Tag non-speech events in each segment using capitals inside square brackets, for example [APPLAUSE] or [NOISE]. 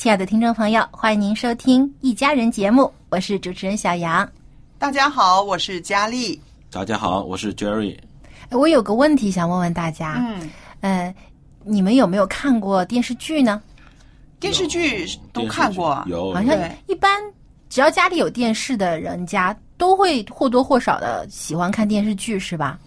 亲爱的听众朋友，欢迎您收听《一家人》节目，我是主持人小杨。大家好，我是佳丽。大家好，我是 Jerry。呃我有个问题想问问大家，嗯，呃，你们有没有看过电视剧呢？电视剧都看过，有好像一般，只要家里有电视的人家，都会或多或少的喜欢看电视剧，是吧？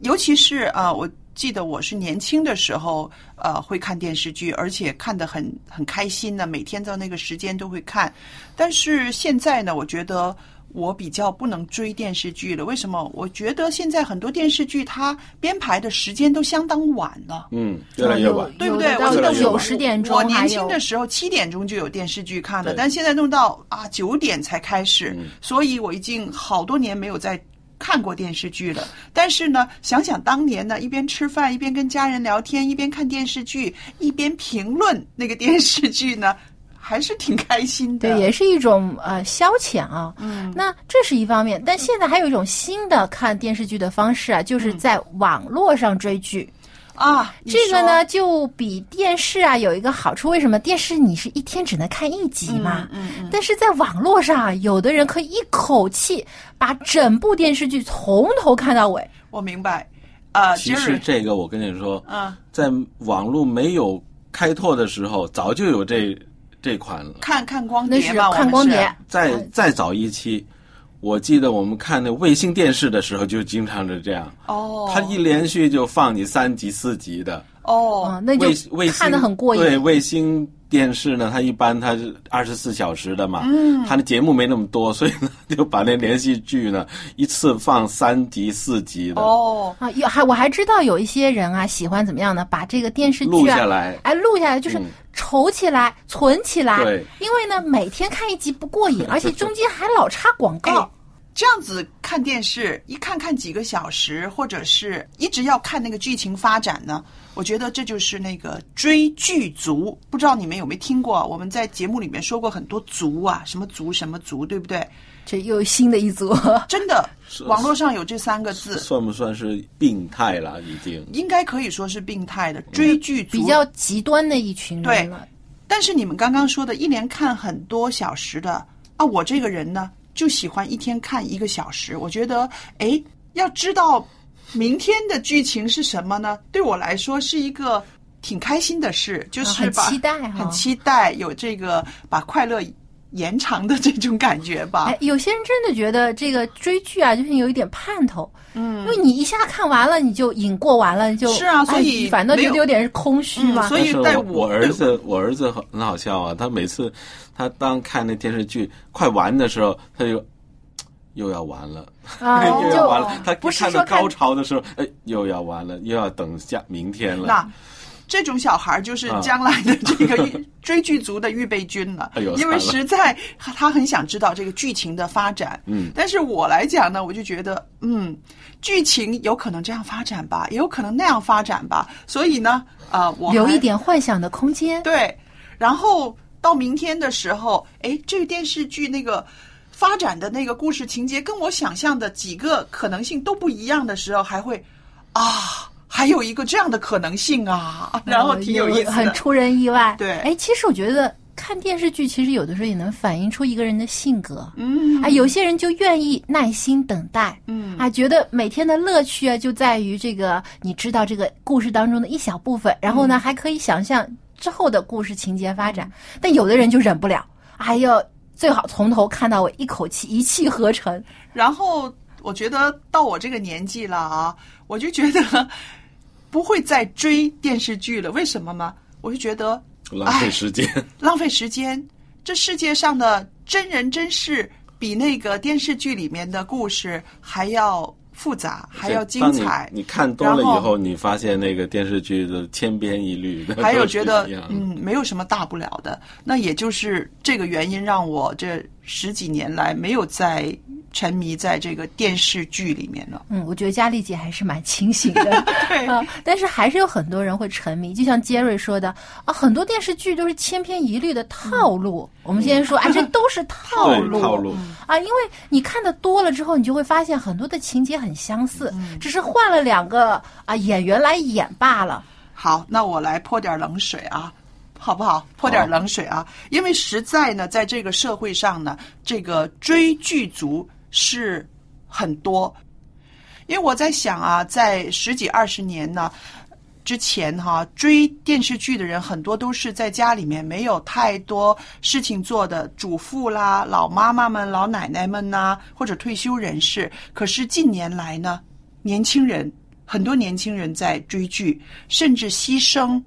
尤其是啊、呃我记得我是年轻的时候，呃，会看电视剧，而且看得很很开心呢，每天到那个时间都会看。但是现在呢，我觉得我比较不能追电视剧了。为什么？我觉得现在很多电视剧它编排的时间都相当晚了。嗯，越来越晚。对不对？我记得我九十点钟，我年轻的时候七点钟就有电视剧看了，但现在弄到啊九点才开始，嗯所以我已经好多年没有再看过电视剧了。但是呢，想想当年呢，一边吃饭一边跟家人聊天，一边看电视剧，一边评论那个电视剧呢，[LAUGHS] 还是挺开心的。对，也是一种呃消遣啊。嗯，那这是一方面，但现在还有一种新的看电视剧的方式啊，就是在网络上追剧。啊，这个呢，就比电视啊有一个好处，为什么？电视你是一天只能看一集嘛，嗯嗯但是在网络上啊，有的人可以一口气把整部电视剧从头看到尾。我明白。呃，其实这个我跟你说，嗯，在网络没有开拓的时候，早就有这这款了。看看光碟看光碟，再再早一期，我记得我们看那卫星电视的时候，就经常是这样。哦，它一连续就放你三集四集的。哦，嗯，那就卫卫星看得很过瘾。对，卫星电视呢，它一般它是二十四小时的嘛，嗯它的节目没那么多，所以呢 [LAUGHS] 就把那连续剧呢一次放三集四集的，哦，啊，有还我还知道有一些人啊，喜欢怎么样呢？把这个电视录剧啊，下来。哎，录下来就是嗯筹起来、存起来。对，因为呢，每天看一集不过瘾，[LAUGHS] 而且中间还老插广哎告。，这样子看电视，一看看几个小时，或者是一直要看那个剧情发展呢，我觉得这就是那个追剧族。不知道你们有没有听过？我们在节目里面说过很多族啊，什么族什么族，对不对？这又新的一族。[LAUGHS] 真的，网络上有这三个字，算不算是病态了？已经应该可以说是病态的追剧族。比较极端的一群对人了。但是你们刚刚说的，一连看很多小时的啊，我这个人呢，就喜欢一天看一个小时。我觉得，哎，要知道明天的剧情是什么呢？对我来说是一个挺开心的事，就啊很、期待哈很期待有这个把快乐延长的这种感觉吧。哎，有些人真的觉得这个追剧啊，就是有一点盼头，嗯，因为你一下看完了，你就瘾过完了，你就是啊所以哎反正没有觉得有点空虚嘛。嗯所以在但我儿子我儿子很很好笑啊，他每次他当看那电视剧快完的时候，他就又要完了，啊，[LAUGHS] 又要就完了。他不是说看看到高潮的时候，哎，又要完了，又要等下明天了。那这种小孩就是啊将来的这个预 [LAUGHS] 追剧族的预备军了，哎因为实在他很想知道这个剧情的发展。嗯但是我来讲呢，我就觉得，嗯，剧情有可能这样发展吧，也有可能那样发展吧，所以呢，啊、我还留一点幻想的空间。对。然后到明天的时候，哎，这个电视剧那个发展的那个故事情节跟我想象的几个可能性都不一样的时候，还会啊，还有一个这样的可能性啊，[LAUGHS] 然后挺有意思的，很出人意外。对哎，其实我觉得看电视剧，其实有的时候也能反映出一个人的性格。嗯啊，有些人就愿意耐心等待，嗯啊，觉得每天的乐趣啊就在于这个，你知道这个故事当中的一小部分，然后呢、还可以想象之后的故事情节发展。但有的人就忍不了，哎呦，最好从头看到尾，一口气一气呵成。然后我觉得到我这个年纪了啊，我就觉得不会再追电视剧了。为什么吗？我就觉得浪费时间。[LAUGHS] 浪费时间。这世界上的真人真事比那个电视剧里面的故事还要复杂，还要精彩。你你看多了以然后，你发现那个电视剧的千篇一律的，还有觉得嗯没有什么大不了的，那也就是这个原因让我这十几年来没有再沉迷在这个电视剧里面了。嗯，我觉得佳丽姐还是蛮清醒的，[LAUGHS] 对啊，但是还是有很多人会沉迷，就像杰瑞说的啊，很多电视剧都是千篇一律的套路。我们先说啊，这都是套路，套路啊，因为你看的多了之后，你就会发现很多的情节很相似，只是换了两个啊演员来演罢了。好，那我来泼点冷水啊，好不好？泼点冷水啊，因为实在呢，在这个社会上呢，这个追剧族是很多。因为我在想啊，在十几二十年呢之前哈、追电视剧的人很多都是在家里面没有太多事情做的主妇啦、老妈妈们、老奶奶们呐、或者退休人士。可是近年来呢，年轻人很多年轻人在追剧，甚至牺牲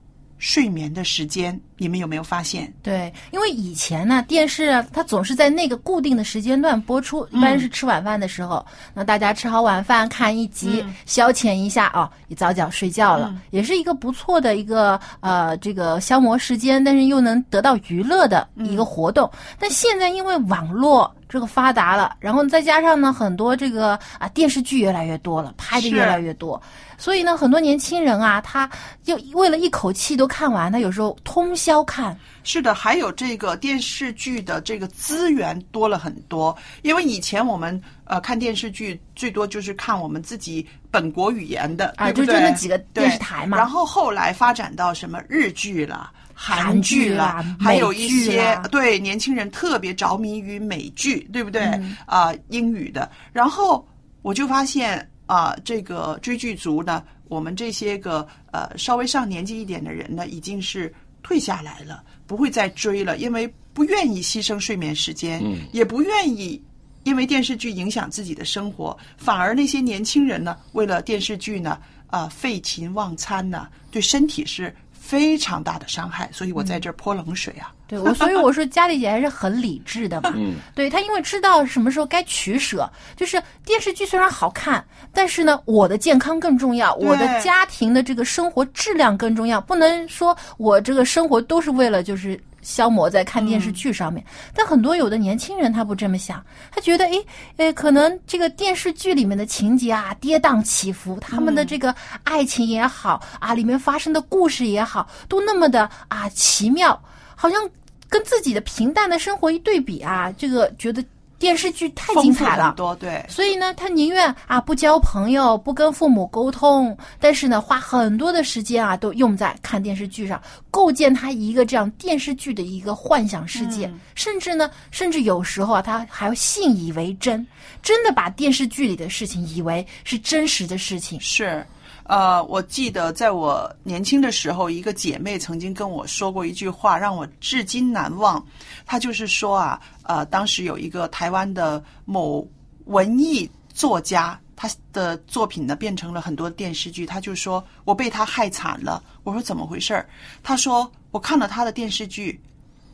睡眠的时间。你们有没有发现？对，因为以前呢，电视啊，它总是在那个固定的时间段播出，一般是吃晚饭的时候。那大家吃好晚饭，看一集，消遣一下啊，也早点睡觉了，也是一个不错的一个呃这个消磨时间，但是又能得到娱乐的一个活动。但现在因为网络这个发达了，然后再加上呢，很多这个啊电视剧越来越多了，拍的越来越多，所以呢，很多年轻人啊，他就为了一口气都看完，他有时候通宵看。是的，还有这个电视剧的这个资源多了很多，因为以前我们呃看电视剧最多就是看我们自己本国语言的，啊对不对？就就那几个电视台嘛然后后来发展到什么日剧啦。韩韩剧剧啦啦，还有一些对年轻人特别着迷于美剧，对不对？嗯啊、英语的。然后我就发现啊、这个追剧族呢，我们这些个呃稍微上年纪一点的人呢，已经是退下来了，不会再追了，因为不愿意牺牲睡眠时间，嗯。也不愿意因为电视剧影响自己的生活，反而那些年轻人呢，为了电视剧呢，啊、废寝忘餐呢，对身体是非常大的伤害。所以我在这儿泼冷水啊。对我，所以我说佳丽姐还是很理智的嘛。嗯，对她，因为知道什么时候该取舍，就是电视剧虽然好看，但是呢，我的健康更重要，我的家庭的这个生活质量更重要，不能说我这个生活都是为了就是。消磨在看电视剧上面，但很多有的年轻人他不这么想，他觉得诶，诶，可能这个电视剧里面的情节啊跌宕起伏，他们的这个爱情也好啊，里面发生的故事也好，都那么的啊奇妙，好像跟自己的平淡的生活一对比啊，这个觉得电视剧太精彩了很。多，对，所以呢，他宁愿啊不交朋友，不跟父母沟通，但是呢，花很多的时间啊都用在看电视剧上，构建他一个这样电视剧的一个幻想世界，甚至呢，甚至有时候啊，他还要信以为真，真的把电视剧里的事情以为是真实的事情。是，呃，我记得在我年轻的时候，一个姐妹曾经跟我说过一句话，让我至今难忘。她就是说啊，呃，当时有一个台湾的某文艺作家，他的作品呢变成了很多电视剧，他就说我被他害惨了。我说怎么回事儿？他说我看了他的电视剧，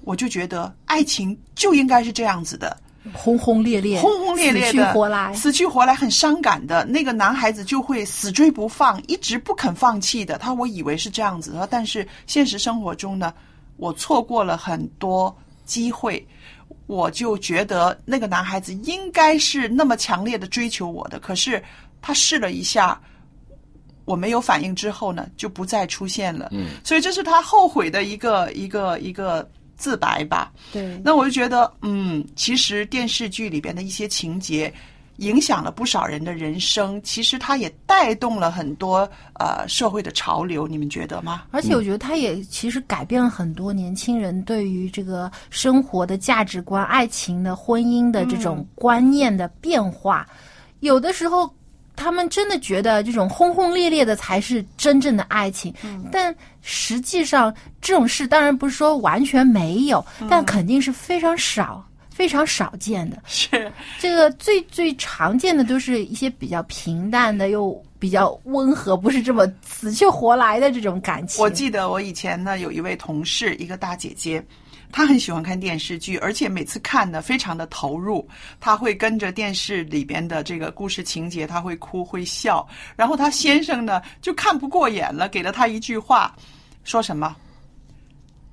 我就觉得爱情就应该是这样子的。轰轰烈烈，轰轰烈烈的，死去活来，死去活来，很伤感的。那个男孩子就会死追不放，一直不肯放弃的。他我以为是这样子，但是现实生活中呢，我错过了很多机会。我就觉得那个男孩子应该是那么强烈的追求我的，可是他试了一下，我没有反应之后呢，就不再出现了。嗯，所以这是他后悔的一个一个一个自白吧。对，那我就觉得，嗯，其实电视剧里边的一些情节。影响了不少人的人生，其实它也带动了很多呃社会的潮流，你们觉得吗？而且我觉得它也其实改变了很多年轻人对于这个生活的价值观、爱情的、婚姻的这种观念的变化。有的时候，他们真的觉得这种轰轰烈烈的才是真正的爱情，但实际上这种事当然不是说完全没有，但肯定是非常少。非常少见的是这个最最常见的都是一些比较平淡的又比较温和，不是这么死去活来的这种感情。我记得我以前呢有一位同事，一个大姐姐，她很喜欢看电视剧，而且每次看呢非常的投入，她会跟着电视里边的这个故事情节，她会哭会笑。然后她先生呢就看不过眼了，给了她一句话，说什么？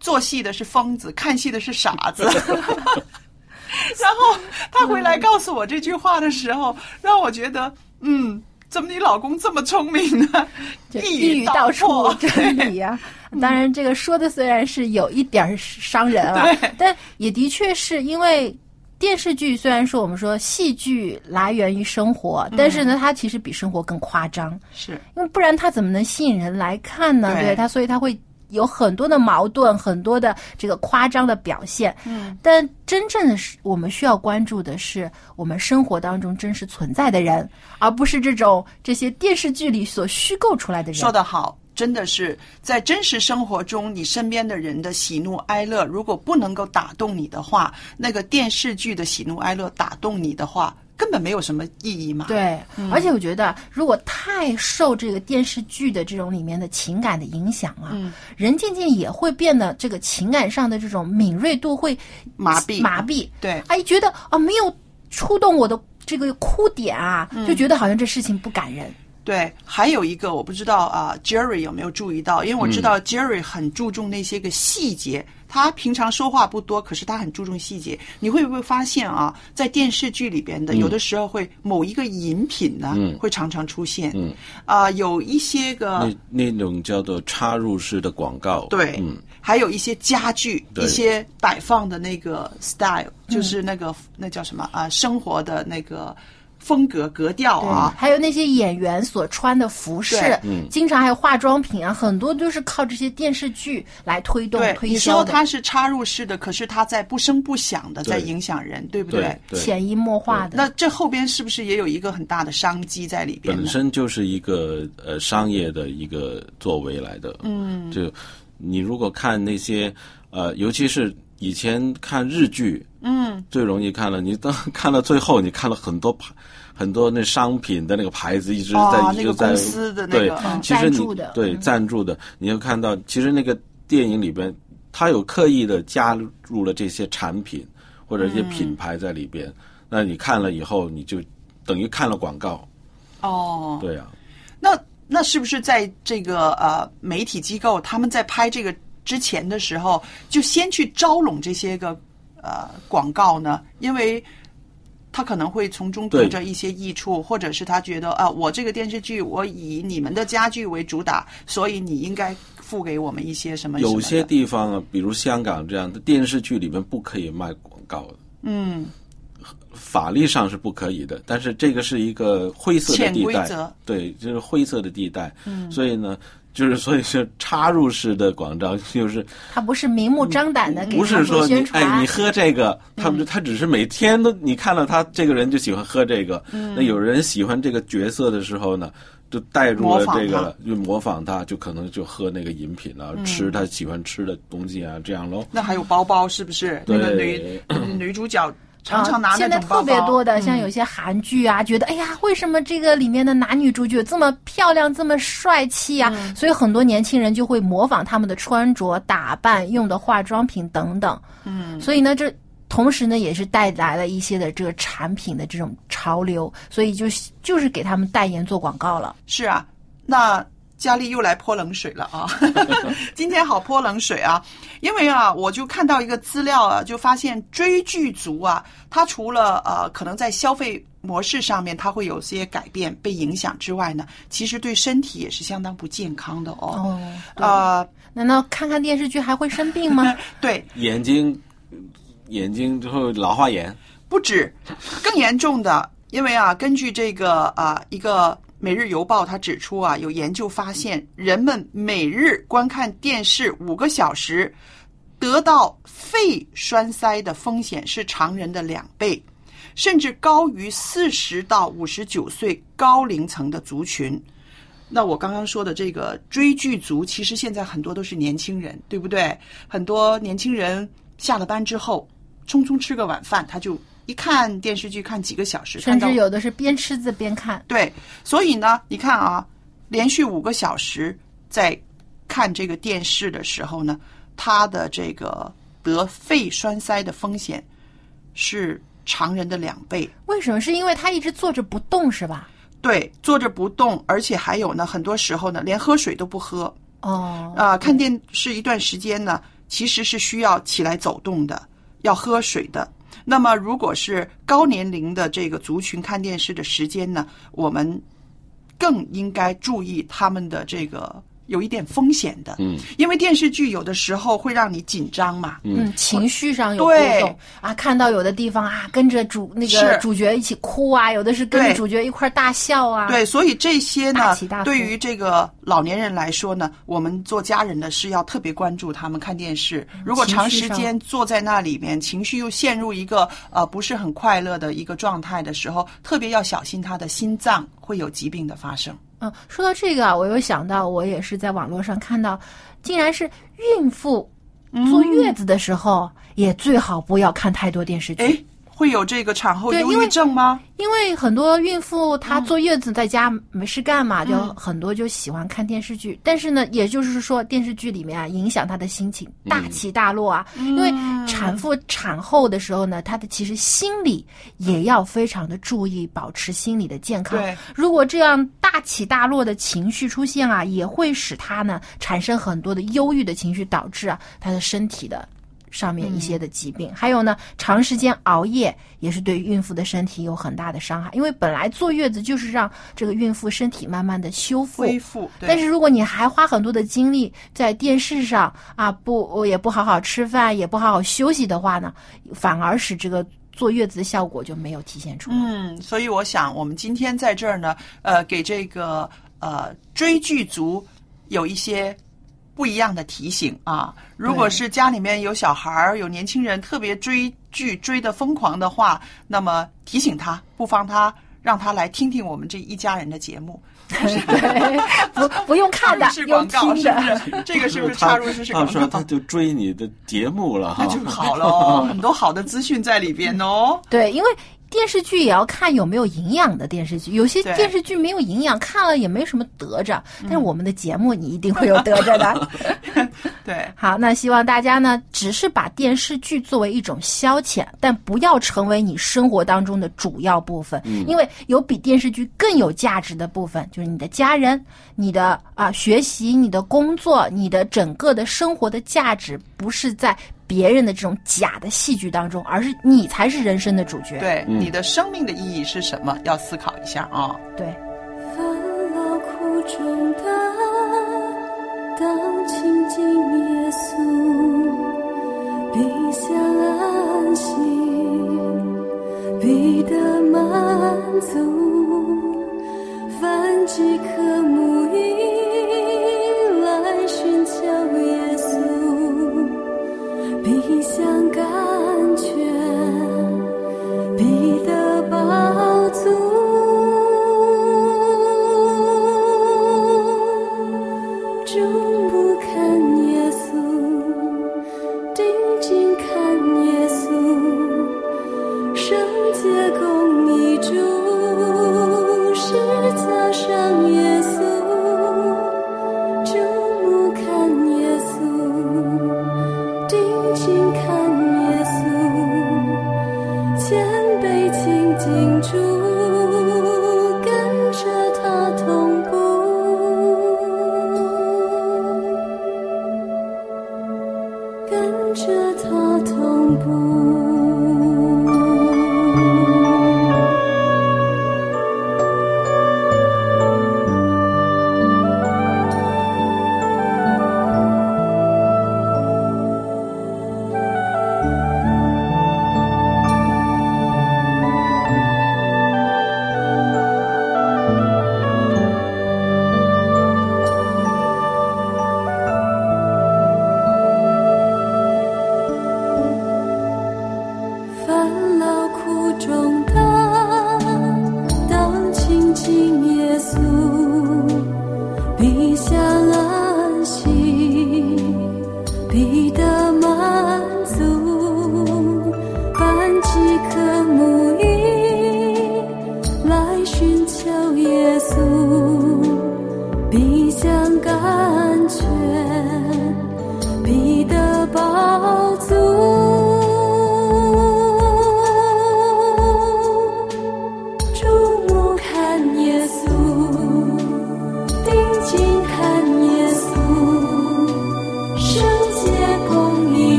做戏的是疯子，看戏的是傻子。[LAUGHS] 然后他回来告诉我这句话的时候，让我觉得，嗯，怎么你老公这么聪明呢？一语道出真理呀！[LAUGHS] 当然，这个说的虽然是有一点伤人啊，但也的确是因为电视剧虽然说我们说戏剧来源于生活，但是呢，它其实比生活更夸张，是因为不然它怎么能吸引人来看呢？对它，所以它会。有很多的矛盾，很多的这个夸张的表现，嗯，但真正的是我们需要关注的是我们生活当中真实存在的人，而不是这种这些电视剧里所虚构出来的人。说得好，真的是在真实生活中，你身边的人的喜怒哀乐，如果不能够打动你的话，那个电视剧的喜怒哀乐打动你的话。根本没有什么意义嘛。对，而且我觉得，如果太受这个电视剧的这种里面的情感的影响啊，人渐渐也会变得这个情感上的这种敏锐度会麻痹麻痹。对，哎，觉得啊没有触动我的这个哭点啊，就觉得好像这事情不感人。对，还有一个我不知道啊，Jerry 有没有注意到？因为我知道 Jerry 很注重那些个细节。他平常说话不多，可是他很注重细节。你会不会发现啊，在电视剧里边的，有的时候会某一个饮品呢，会常常出现。嗯，啊，有一些个那那种叫做插入式的广告。对，嗯，还有一些家具，一些摆放的那个 style，就是那个那叫什么啊，生活的那个。风格格调啊，还有那些演员所穿的服饰，嗯，经常还有化妆品啊，很多都是靠这些电视剧来推动推销你说它是插入式的，可是它在不声不响的在影响人，对不对？潜移默化的。那这后边是不是也有一个很大的商机在里边？本身就是一个呃商业的一个作为来的。嗯，就你如果看那些呃，尤其是以前看日剧，嗯，最容易看了。你当 [LAUGHS] 看到最后，你看了很多牌。很多那商品的那个牌子一直在一直在对，其实你对赞助的，你就看到其实那个电影里边，他有刻意的加入了这些产品或者一些品牌在里边。那你看了以后，你就等于看了广告。哦，对啊。那那是不是在这个呃媒体机构他们在拍这个之前的时候，就先去招拢这些个呃广告呢？因为他可能会从中得着一些益处，或者是他觉得啊，我这个电视剧我以你们的家具为主打，所以你应该付给我们一些什么？有些地方啊，比如香港这样的电视剧里面不可以卖广告的。嗯，法律上是不可以的，但是这个是一个灰色的地带，对，就是灰色的地带。嗯，所以呢。就是所以是插入式的广告，就是他不是明目张胆的给不是说宣传。哎，你喝这个，他们就他只是每天都你看到他这个人就喜欢喝这个。那有人喜欢这个角色的时候呢，就带入了这个，就模仿他，就可能就喝那个饮品啊，吃他喜欢吃的东西啊，这样喽。那还有包包是不是？那个女 [LAUGHS] 女主角。常常拿现在特别多的，像有些韩剧啊，觉得哎呀，为什么这个里面的男女主角这么漂亮、这么帅气啊？所以很多年轻人就会模仿他们的穿着打扮、用的化妆品等等。嗯，所以呢，这同时呢，也是带来了一些的这个产品的这种潮流，所以就就是给他们代言做广告了。是啊，那。佳丽又来泼冷水了啊！[LAUGHS] 今天好泼冷水啊！因为啊，我就看到一个资料啊，就发现追剧族啊，他除了呃可能在消费模式上面他会有些改变、被影响之外呢，其实对身体也是相当不健康的哦。哦，呃，难道看看电视剧还会生病吗？[LAUGHS] 对，眼睛眼睛之后老花眼。不止，更严重的，因为啊，根据这个啊一个《每日邮报》，它指出啊，有研究发现，人们每日观看电视五个小时，得到肺栓塞的风险是常人的两倍，甚至高于四十到五十九岁高龄层的族群。那我刚刚说的这个追剧族，其实现在很多都是年轻人，对不对？很多年轻人下了班之后，匆匆吃个晚饭，他就。一看电视剧看几个小时，甚至有的是边吃字边看。对，所以呢，你看啊，连续五个小时在看这个电视的时候呢，他的这个得肺栓塞的风险是常人的两倍。为什么？是因为他一直坐着不动，是吧？对，坐着不动，而且还有呢，很多时候呢，连喝水都不喝。哦。啊，看电视一段时间呢，其实是需要起来走动的，要喝水的。那么，如果是高年龄的这个族群看电视的时间呢，我们更应该注意他们的这个。有一点风险的，嗯，因为电视剧有的时候会让你紧张嘛，嗯，情绪上有波动。啊，看到有的地方啊，跟着主那个主角一起哭啊，有的是跟着主角一块大笑啊，对，所以这些呢，对于这个老年人来说呢，我们做家人的是要特别关注他们看电视，如果长时间坐在那里面，情绪又陷入一个呃不是很快乐的一个状态的时候，特别要小心他的心脏会有疾病的发生。嗯，说到这个啊，我又想到，我也是在网络上看到，竟然是孕妇坐月子的时候，也最好不要看太多电视剧。会有这个产后忧郁症吗？因为很多孕妇她坐月子在家没事干嘛，就很多就喜欢看电视剧。但是呢，也就是说电视剧里面啊，影响她的心情，大起大落啊。因为产妇产后的时候呢，她的其实心理也要非常的注意，保持心理的健康。如果这样大起大落的情绪出现啊，也会使她呢产生很多的忧郁的情绪，导致啊她的身体的。上面一些的疾病，还有呢，长时间熬夜也是对孕妇的身体有很大的伤害。因为本来坐月子就是让这个孕妇身体慢慢的修复恢复，但是如果你还花很多的精力在电视上啊，不也不好好吃饭，也不好好休息的话呢，反而使这个坐月子的效果就没有体现出来。嗯，所以我想我们今天在这儿呢，呃，给这个呃追剧族有一些。不一样的提醒啊！如果是家里面有小孩儿、有年轻人特别追剧追的疯狂的话，那么提醒他，不妨他让他来听听我们这一家人的节目。[LAUGHS] 不 [LAUGHS] 不用看的，是广告是不是。[LAUGHS] 这个是不是插入式广告？他说他就追你的节目了，那就好了，很多好的资讯在里边哦。对，因为。电视剧也要看有没有营养的电视剧，有些电视剧没有营养，看了也没什么得着。但是我们的节目你一定会有得着的。[LAUGHS] 对，[LAUGHS] 好，那希望大家呢，只是把电视剧作为一种消遣，但不要成为你生活当中的主要部分。嗯，因为有比电视剧更有价值的部分，就是你的家人、你的啊学习、你的工作、你的整个的生活的价值，不是在。别人的这种假的戏剧当中，而是你才是人生的主角。对，你的生命的意义是什么？要思考一下啊。对。烦恼苦中的，当亲近耶稣，必享安息，必得满足，凡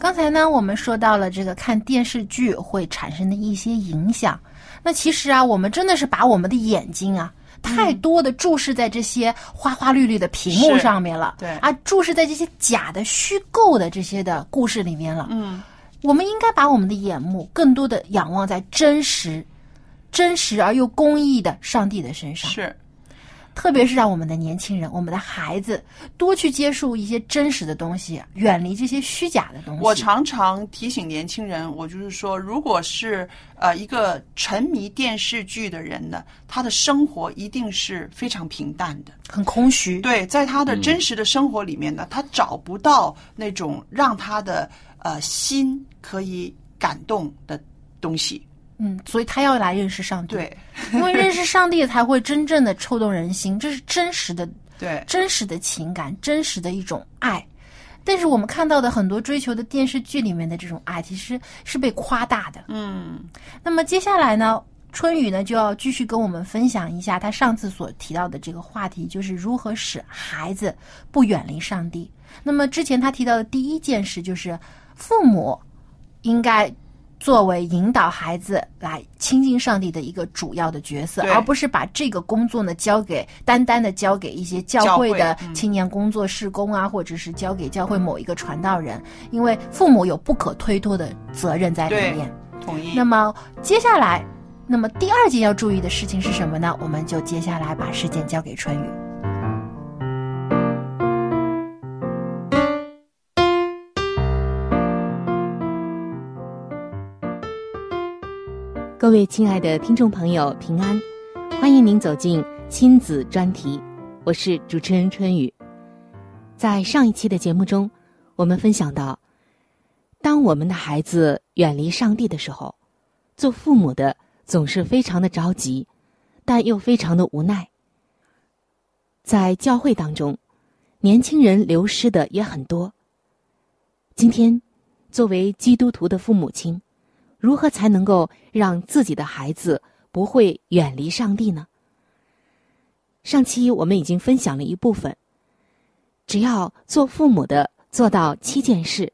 刚才呢，我们说到了这个看电视剧会产生的一些影响。那其实啊，我们真的是把我们的眼睛啊，太多的注视在这些花花绿绿的屏幕上面了，对啊，注视在这些假的、虚构的这些的故事里面了。嗯，我们应该把我们的眼目更多的仰望在真实、真实而又公义的上帝的身上。是。特别是让我们的年轻人、我们的孩子多去接触一些真实的东西，远离这些虚假的东西。我常常提醒年轻人，我就是说，如果是呃一个沉迷电视剧的人呢，他的生活一定是非常平淡的，很空虚。对，在他的真实的生活里面呢，他找不到那种让他的呃心可以感动的东西。嗯，所以他要来认识上帝，对，[LAUGHS] 因为认识上帝才会真正的触动人心，这是真实的，对，真实的情感，真实的一种爱。但是我们看到的很多追求的电视剧里面的这种爱，其实是被夸大的。嗯，那么接下来呢，春雨呢就要继续跟我们分享一下他上次所提到的这个话题，就是如何使孩子不远离上帝。那么之前他提到的第一件事就是父母应该。作为引导孩子来亲近上帝的一个主要的角色，而不是把这个工作呢交给单单的交给一些教会的青年工作事工啊，或者是交给教会某一个传道人，因为父母有不可推脱的责任在里面。同意。那么接下来，那么第二件要注意的事情是什么呢？我们就接下来把时间交给春雨。各位亲爱的听众朋友，平安！欢迎您走进亲子专题，我是主持人春雨。在上一期的节目中，我们分享到，当我们的孩子远离上帝的时候，做父母的总是非常的着急，但又非常的无奈。在教会当中，年轻人流失的也很多。今天，作为基督徒的父母亲。如何才能够让自己的孩子不会远离上帝呢？上期我们已经分享了一部分，只要做父母的做到七件事，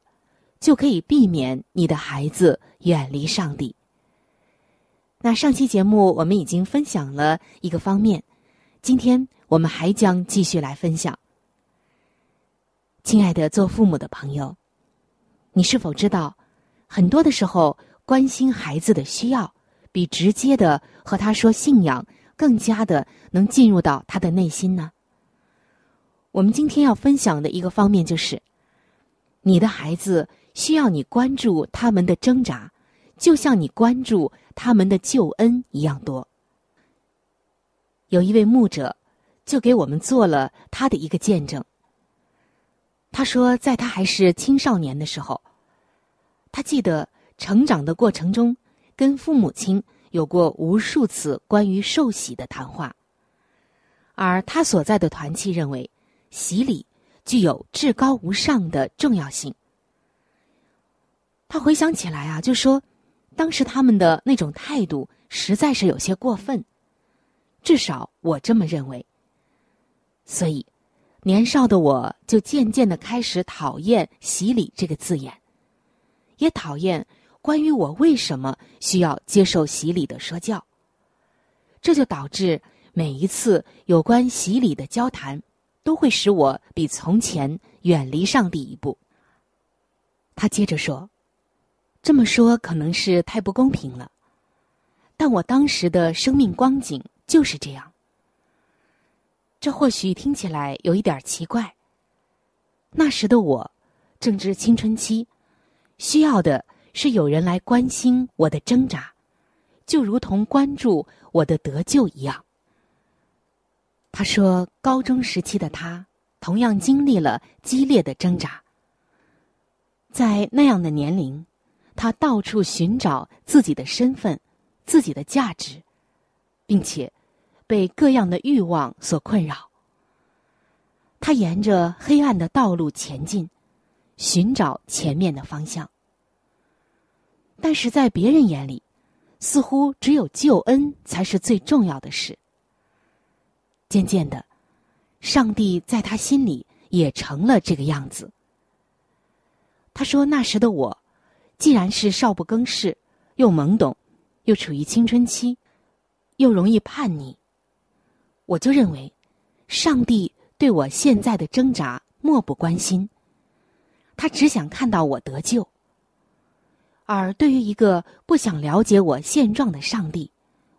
就可以避免你的孩子远离上帝。那上期节目我们已经分享了一个方面，今天我们还将继续来分享。亲爱的做父母的朋友，你是否知道，很多的时候？关心孩子的需要，比直接的和他说信仰更加的能进入到他的内心呢。我们今天要分享的一个方面就是，你的孩子需要你关注他们的挣扎，就像你关注他们的救恩一样多。有一位牧者就给我们做了他的一个见证。他说，在他还是青少年的时候，他记得。成长的过程中，跟父母亲有过无数次关于受洗的谈话，而他所在的团契认为，洗礼具有至高无上的重要性。他回想起来啊，就说，当时他们的那种态度实在是有些过分，至少我这么认为。所以，年少的我就渐渐的开始讨厌“洗礼”这个字眼，也讨厌。关于我为什么需要接受洗礼的说教，这就导致每一次有关洗礼的交谈，都会使我比从前远离上帝一步。他接着说：“这么说可能是太不公平了，但我当时的生命光景就是这样。这或许听起来有一点奇怪。那时的我正值青春期，需要的是有人来关心我的挣扎，就如同关注我的得救一样。他说，高中时期的他同样经历了激烈的挣扎，在那样的年龄。他到处寻找自己的身份、自己的价值，并且被各样的欲望所困扰。他沿着黑暗的道路前进，寻找前面的方向。但是在别人眼里，似乎只有救恩才是最重要的事。渐渐的，上帝在他心里也成了这个样子。他说：“那时的我。”既然是少不更事，又懵懂，又处于青春期，又容易叛逆，我就认为，上帝对我现在的挣扎漠不关心。他只想看到我得救。而对于一个不想了解我现状的上帝，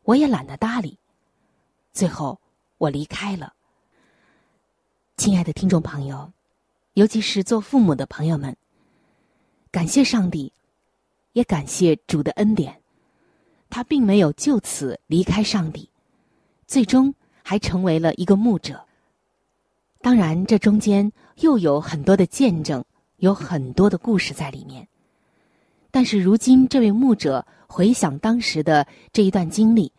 我也懒得搭理。最后，我离开了。亲爱的听众朋友，尤其是做父母的朋友们，感谢上帝。也感谢主的恩典，他并没有就此离开上帝，最终还成为了一个牧者。当然，这中间又有很多的见证，有很多的故事在里面。但是，如今这位牧者回想当时的这一段经历，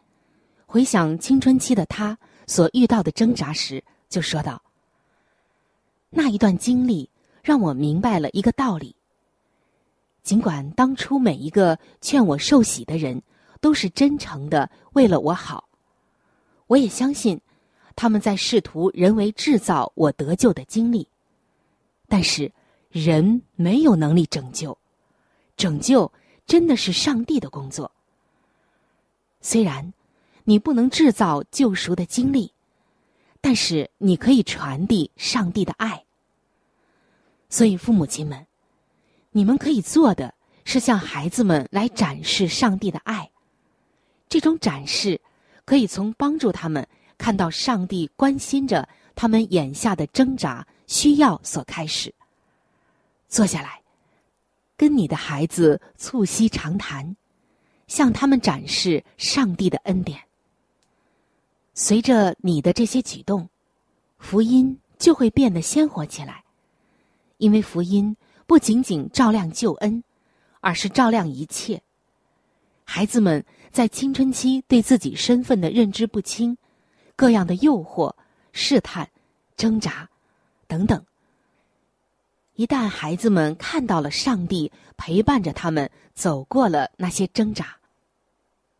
回想青春期的他所遇到的挣扎时，就说道：“那一段经历让我明白了一个道理。”尽管当初每一个劝我受洗的人都是真诚的，为了我好，我也相信他们在试图人为制造我得救的经历。但是人没有能力拯救，拯救真的是上帝的工作。虽然你不能制造救赎的经历，但是你可以传递上帝的爱。所以父母亲们。你们可以做的是向孩子们来展示上帝的爱，这种展示可以从帮助他们看到上帝关心着他们眼下的挣扎需要所开始。坐下来，跟你的孩子促膝长谈，向他们展示上帝的恩典。随着你的这些举动，福音就会变得鲜活起来，因为福音。不仅仅照亮救恩，而是照亮一切。孩子们在青春期对自己身份的认知不清，各样的诱惑、试探、挣扎等等。一旦孩子们看到了上帝陪伴着他们走过了那些挣扎，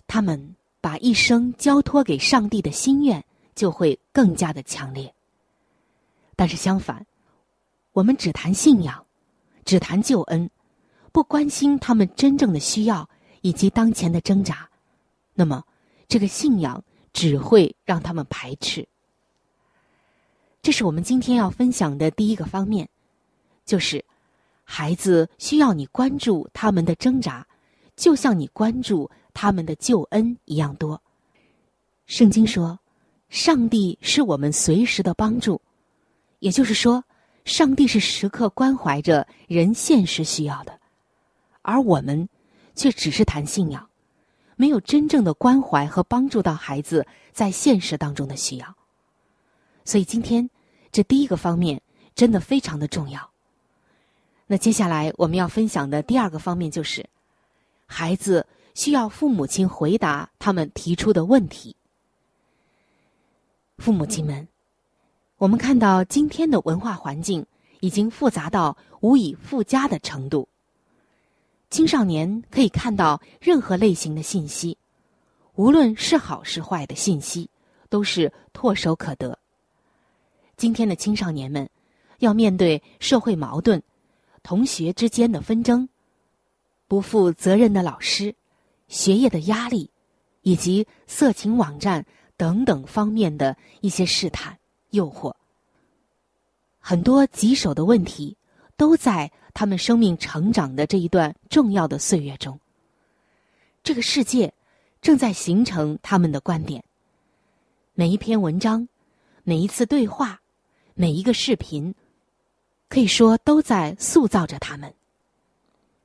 他们把一生交托给上帝的心愿就会更加的强烈。但是相反，我们只谈信仰。只谈救恩，不关心他们真正的需要以及当前的挣扎，那么这个信仰只会让他们排斥。这是我们今天要分享的第一个方面，就是孩子需要你关注他们的挣扎，就像你关注他们的救恩一样多。圣经说，上帝是我们随时的帮助，也就是说。上帝是时刻关怀着人现实需要的，而我们却只是谈信仰，没有真正的关怀和帮助到孩子在现实当中的需要。所以今天这第一个方面真的非常的重要。那接下来我们要分享的第二个方面就是，孩子需要父母亲回答他们提出的问题。父母亲们。我们看到今天的文化环境已经复杂到无以复加的程度。青少年可以看到任何类型的信息，无论是好是坏的信息，都是唾手可得。今天的青少年们要面对社会矛盾、同学之间的纷争、不负责任的老师、学业的压力，以及色情网站等等方面的一些试探。诱惑，很多棘手的问题都在他们生命成长的这一段重要的岁月中。这个世界正在形成他们的观点。每一篇文章，每一次对话，每一个视频，可以说都在塑造着他们。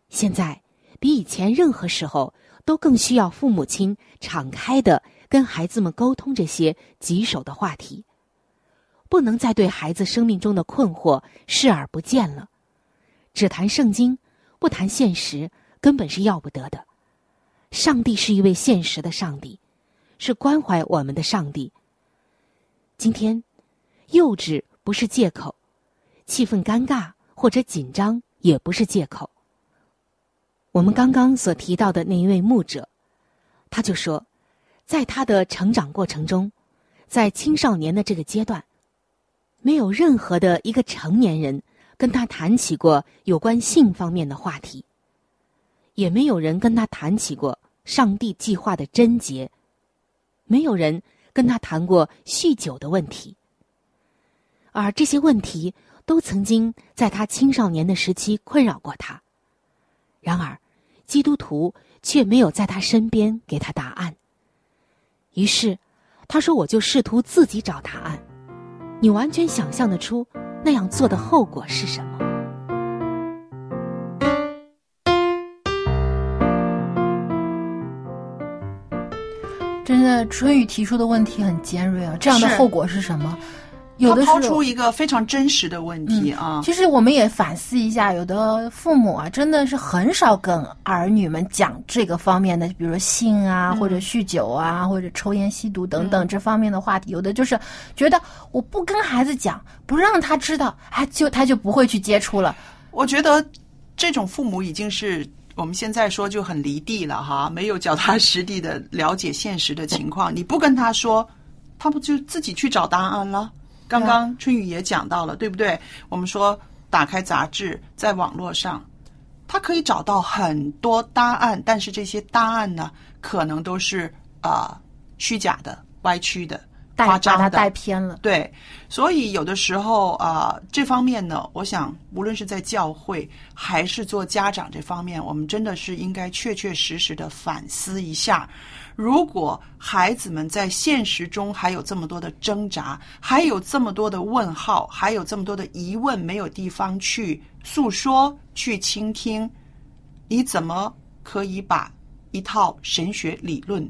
现在比以前任何时候都更需要父母亲敞开的跟孩子们沟通这些棘手的话题。不能再对孩子生命中的困惑视而不见了，只谈圣经，不谈现实，根本是要不得的。上帝是一位现实的上帝，是关怀我们的上帝。今天，幼稚不是借口，气氛尴尬或者紧张也不是借口。我们刚刚所提到的那一位牧者，他就说，在他的成长过程中，在青少年的这个阶段。没有任何的一个成年人跟他谈起过有关性方面的话题，也没有人跟他谈起过上帝计划的贞洁，没有人跟他谈过酗酒的问题，而这些问题都曾经在他青少年的时期困扰过他。然而，基督徒却没有在他身边给他答案。于是，他说：“我就试图自己找答案。”你完全想象得出那样做的后果是什么？真的，春雨提出的问题很尖锐啊！这样的后果是什么？有的抛出一个非常真实的问题啊！其实我们也反思一下，有的父母啊，真的是很少跟儿女们讲这个方面的，比如说性啊，或者酗酒啊，或者抽烟吸毒等等这方面的话题。有的就是觉得我不跟孩子讲，不让他知道，他就他就不会去接触了。我觉得这种父母已经是我们现在说就很离地了哈，没有脚踏实地的了解现实的情况。你不跟他说，他不就自己去找答案了？刚刚春雨也讲到了，对不对？我们说打开杂志，在网络上，他可以找到很多答案，但是这些答案呢，可能都是啊虚假的、歪曲的、夸张的，带偏了。对，所以有的时候啊，这方面呢，我想无论是在教会还是做家长这方面，我们真的是应该确确实实的反思一下。如果孩子们在现实中还有这么多的挣扎，还有这么多的问号，还有这么多的疑问，没有地方去诉说、去倾听，你怎么可以把一套神学理论、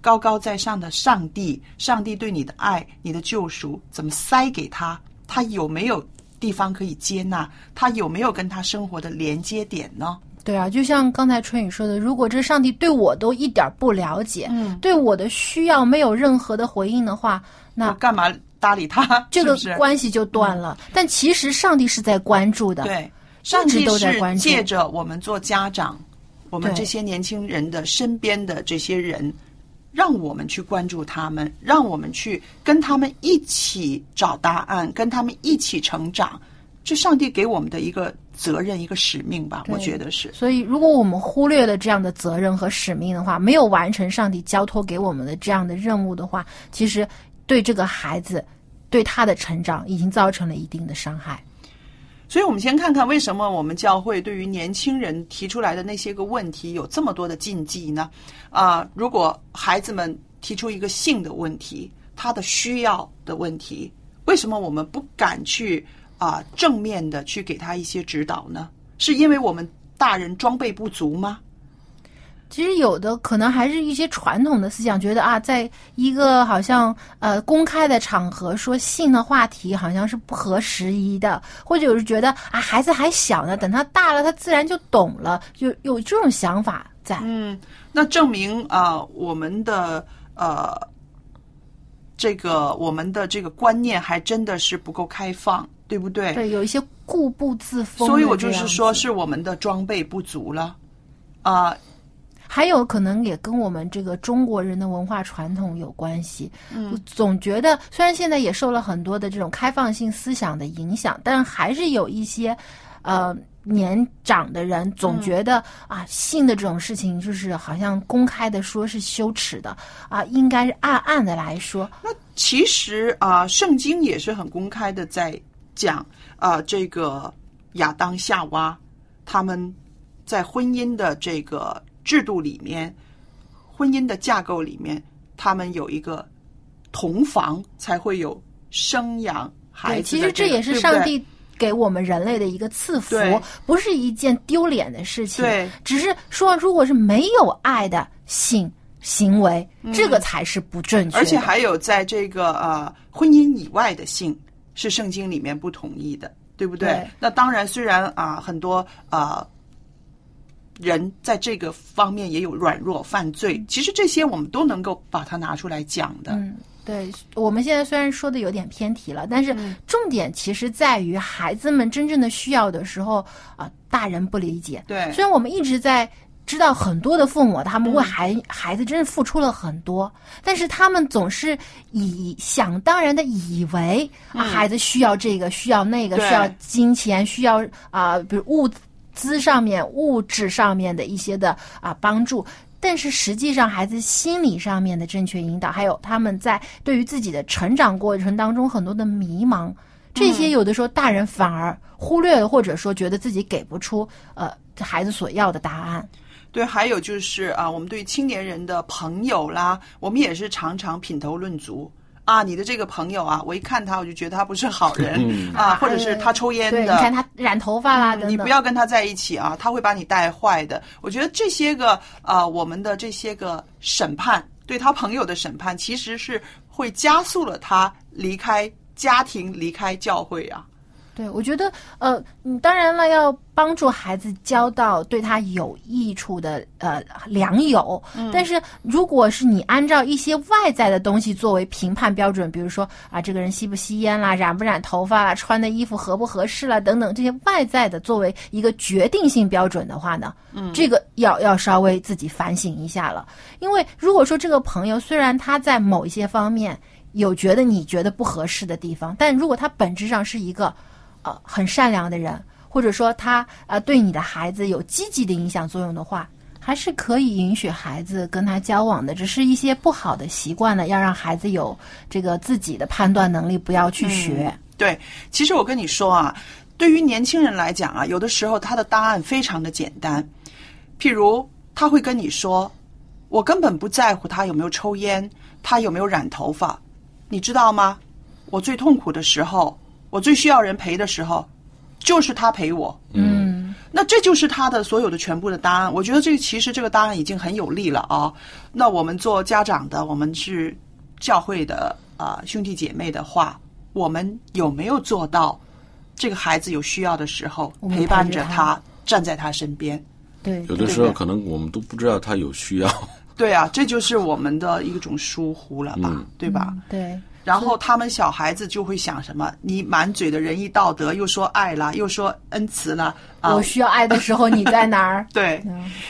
高高在上的上帝、上帝对你的爱、你的救赎，怎么塞给他？他有没有地方可以接纳？他有没有跟他生活的连接点呢？对啊，就像刚才春雨说的，如果这上帝对我都一点不了解，嗯，对我的需要没有任何的回应的话，那干嘛搭理他？[LAUGHS] 这个关系就断了。但其实上帝是在关注的，对，上帝都在关注借着我们做家长，我们这些年轻人的身边的这些人，让我们去关注他们，让我们去跟他们一起找答案，跟他们一起成长。这上帝给我们的一个责任，一个使命吧，我觉得是。所以，如果我们忽略了这样的责任和使命的话，没有完成上帝交托给我们的这样的任务的话，其实对这个孩子，对他的成长已经造成了一定的伤害。所以，我们先看看为什么我们教会对于年轻人提出来的那些个问题有这么多的禁忌呢？啊，如果孩子们提出一个性的问题，他的需要的问题，为什么我们不敢去？啊，正面的去给他一些指导呢？是因为我们大人装备不足吗？其实有的可能还是一些传统的思想，觉得啊，在一个好像呃公开的场合说性的话题，好像是不合时宜的，或者有人觉得啊，孩子还小呢，等他大了，他自然就懂了，就有这种想法在。嗯，那证明啊，我们的呃，这个我们的这个观念还真的是不够开放。对不对？对，有一些固步自封。所以我就是说，是我们的装备不足了啊。还有可能也跟我们这个中国人的文化传统有关系。嗯，总觉得虽然现在也受了很多的这种开放性思想的影响，但还是有一些呃年长的人总觉得啊，性的这种事情就是好像公开的说是羞耻的啊，应该是暗暗的来说。那其实啊，圣经也是很公开的在。讲啊，这个亚当夏娃他们在婚姻的这个制度里面，婚姻的架构里面，他们有一个同房才会有生养孩子。其实这也是上帝。给我们人类的一个赐福，不是一件丢脸的事情。对，只是说，如果是没有爱的性行为，这个才是不正确。而且还有，在这个呃婚姻以外的性，是圣经里面不同意的，对不对？那当然，虽然啊，很多啊人在这个方面也有软弱犯罪，其实这些我们都能够把它拿出来讲的。嗯对，我们现在虽然说的有点偏题了，但是重点其实在于孩子们真正的需要的时候啊，大人不理解。对，虽然我们一直在知道很多的父母他们为孩孩子真是付出了很多，但是他们总是以想当然的以为啊，孩子需要这个，需要那个，需要金钱，需要啊，比如物资上面、物质上面的一些的啊帮助。但是实际上，孩子心理上面的正确引导，还有他们在对于自己的成长过程当中很多的迷茫，这些有的时候大人反而忽略了，或者说觉得自己给不出呃孩子所要的答案。对，还有就是啊，我们对青年人的朋友啦，我们也是常常品头论足。啊，你的这个朋友啊，我一看他，我就觉得他不是好人 [LAUGHS] 啊，或者是他抽烟的，你看他染头发啦，你不要跟他在一起啊，他会把你带坏的。我觉得这些个啊，我们的这些个审判，对他朋友的审判，其实是会加速了他离开家庭、离开教会啊。对，我觉得，呃，你当然了，要帮助孩子交到对他有益处的呃良友。嗯。但是，如果是你按照一些外在的东西作为评判标准，比如说啊，这个人吸不吸烟啦，染不染头发啦，穿的衣服合不合适啦，等等这些外在的作为一个决定性标准的话呢，嗯，这个要要稍微自己反省一下了。因为如果说这个朋友虽然他在某一些方面有觉得你觉得不合适的地方，但如果他本质上是一个。呃，很善良的人，或者说他呃对你的孩子有积极的影响作用的话，还是可以允许孩子跟他交往的。只是一些不好的习惯呢，要让孩子有这个自己的判断能力，不要去学。对，其实我跟你说啊，对于年轻人来讲啊，有的时候他的答案非常的简单，譬如他会跟你说：“我根本不在乎他有没有抽烟，他有没有染头发，你知道吗？我最痛苦的时候。”我最需要人陪的时候，就是他陪我。嗯，那这就是他的所有的全部的答案。我觉得这个其实这个答案已经很有力了啊。那我们做家长的，我们是教会的啊兄弟姐妹的话，我们有没有做到这个孩子有需要的时候陪伴着他，站在他身边？对，有的时候可能我们都不知道他有需要。对啊，这就是我们的一种疏忽了吧？对吧？对。然后他们小孩子就会想什么？你满嘴的仁义道德，又说爱了，又说恩慈了。我需要爱的时候，你在哪儿？[LAUGHS] 对，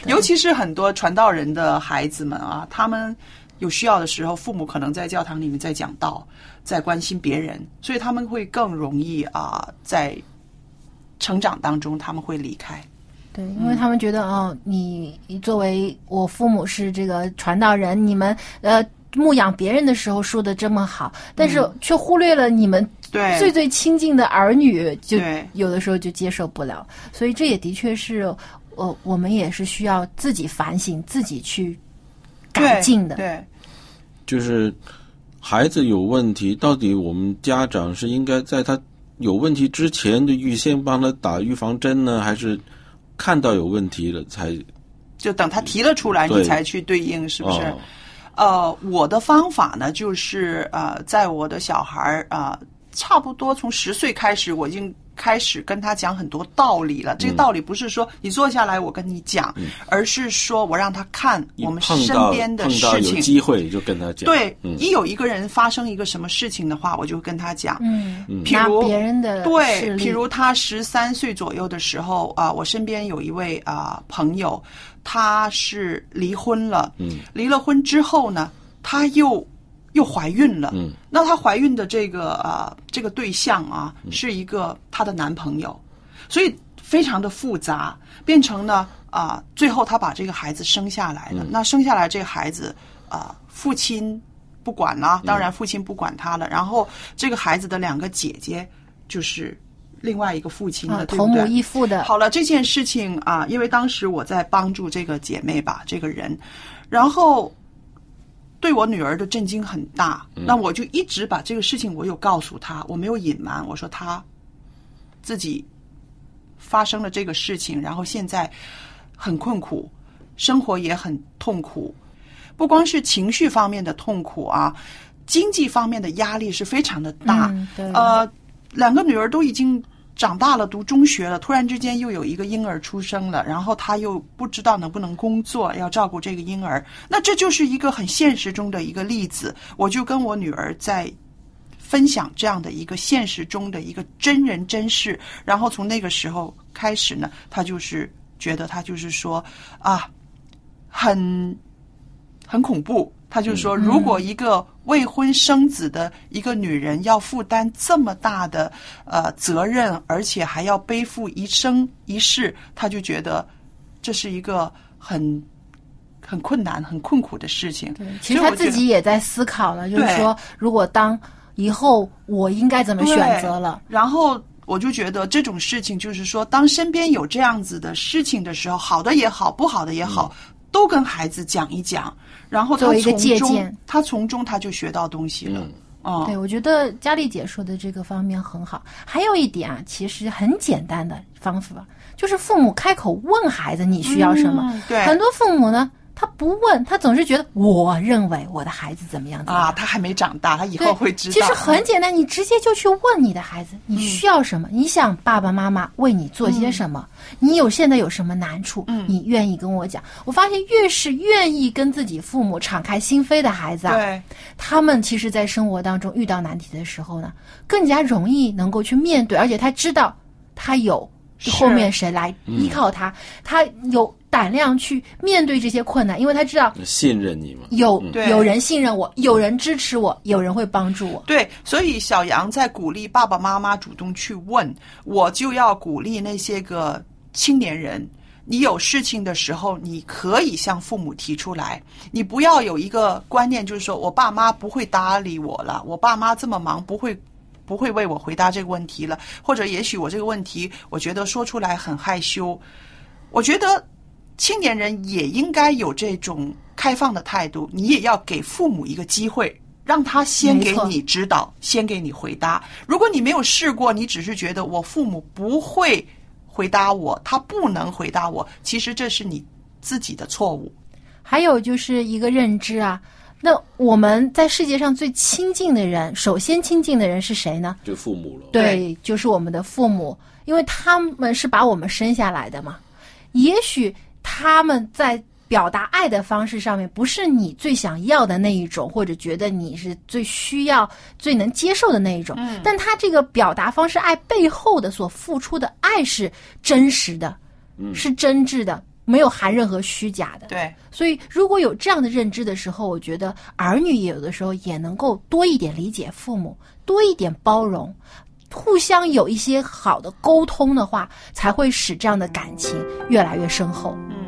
尤其是很多传道人的孩子们啊，他们有需要的时候，父母可能在教堂里面在讲道，在关心别人，所以他们会更容易啊，在成长当中他们会离开。对，因为他们觉得哦，你作为我父母是这个传道人，你们呃。牧养别人的时候说的这么好，但是却忽略了你们最最亲近的儿女，就有的时候就接受不了。所以这也的确是，呃，我们也是需要自己反省、自己去改进的。对，就是孩子有问题，到底我们家长是应该在他有问题之前就预先帮他打预防针呢，还是看到有问题了才就等他提了出来，你才去对应，是不是？呃，我的方法呢，就是呃，在我的小孩儿啊，差不多从十岁开始，我已经开始跟他讲很多道理了。这个道理不是说你坐下来我跟你讲，而是说我让他看我们身边的事情。有机会就跟他讲。对，一有一个人发生一个什么事情的话，我就跟他讲。嗯，譬如别人的对，譬如他十三岁左右的时候啊，我身边有一位啊朋友。他是离婚了，嗯离了婚之后呢，他又又怀孕了。嗯那她怀孕的这个呃，这个对象啊，是一个她的男朋友，所以非常的复杂，变成呢啊，最后她把这个孩子生下来了。那生下来这个孩子啊，父亲不管了，当然父亲不管他了。然后这个孩子的两个姐姐就是另外一个父亲的，同母异父的。好了，这件事情啊，因为当时我在帮助这个姐妹吧，这个人，然后对我女儿的震惊很大。那我就一直把这个事情我有告诉她，我没有隐瞒，我说她自己发生了这个事情，然后现在很困苦，生活也很痛苦，不光是情绪方面的痛苦啊。经济方面的压力是非常的大，呃，两个女儿都已经长大了，读中学了，突然之间又有一个婴儿出生了，然后他又不知道能不能工作，要照顾这个婴儿，那这就是一个很现实中的一个例子。我就跟我女儿在分享这样的一个现实中的一个真人真事，然后从那个时候开始呢，她就是觉得她就是说啊，很很恐怖。他就说，如果一个未婚生子的一个女人要负担这么大的呃责任，而且还要背负一生一世，他就觉得这是一个很很困难、很困苦的事情。对，其实他自己也在思考了，就是说，如果当以后我应该怎么选择了？然后我就觉得这种事情，就是说，当身边有这样子的事情的时候，好的也好，不好的也好，都跟孩子讲一讲。然后作为一个借鉴，他从中他就学到东西了。哦，对，我觉得佳丽姐说的这个方面很好。还有一点啊，其实很简单的方法，就是父母开口问孩子你需要什么。对，很多父母呢。他不问，他总是觉得我认为我的孩子怎么样啊？他还没长大，他以后会知道。其实很简单，你直接就去问你的孩子，你需要什么？你想爸爸妈妈为你做些什么？你有现在有什么难处？嗯，你愿意跟我讲？我发现越是愿意跟自己父母敞开心扉的孩子啊，对，他们其实，在生活当中遇到难题的时候呢，更加容易能够去面对，而且他知道他有后面谁来依靠他，他有。胆量去面对这些困难，因为他知道信任你嘛，有有人信任我，有人支持我，有人会帮助我。对，所以小杨在鼓励爸爸妈妈主动去问，我就要鼓励那些个青年人，你有事情的时候，你可以向父母提出来，你不要有一个观念，就是说我爸妈不会搭理我了，我爸妈这么忙，不会不会为我回答这个问题了，或者也许我这个问题，我觉得说出来很害羞，我觉得。青年人也应该有这种开放的态度，你也要给父母一个机会，让他先给你指导，先给你回答。如果你没有试过，你只是觉得我父母不会回答我，他不能回答我，其实这是你自己的错误。还有就是一个认知啊，那我们在世界上最亲近的人，首先亲近的人是谁呢？就父母了。对，就是我们的父母，因为他们是把我们生下来的嘛。也许。他们在表达爱的方式上面，不是你最想要的那一种，或者觉得你是最需要、最能接受的那一种。嗯，但他这个表达方式，爱背后的所付出的爱是真实的，是真挚的，没有含任何虚假的。对，所以如果有这样的认知的时候，我觉得儿女也有的时候也能够多一点理解父母，多一点包容。互相有一些好的沟通的话，才会使这样的感情越来越深厚。嗯。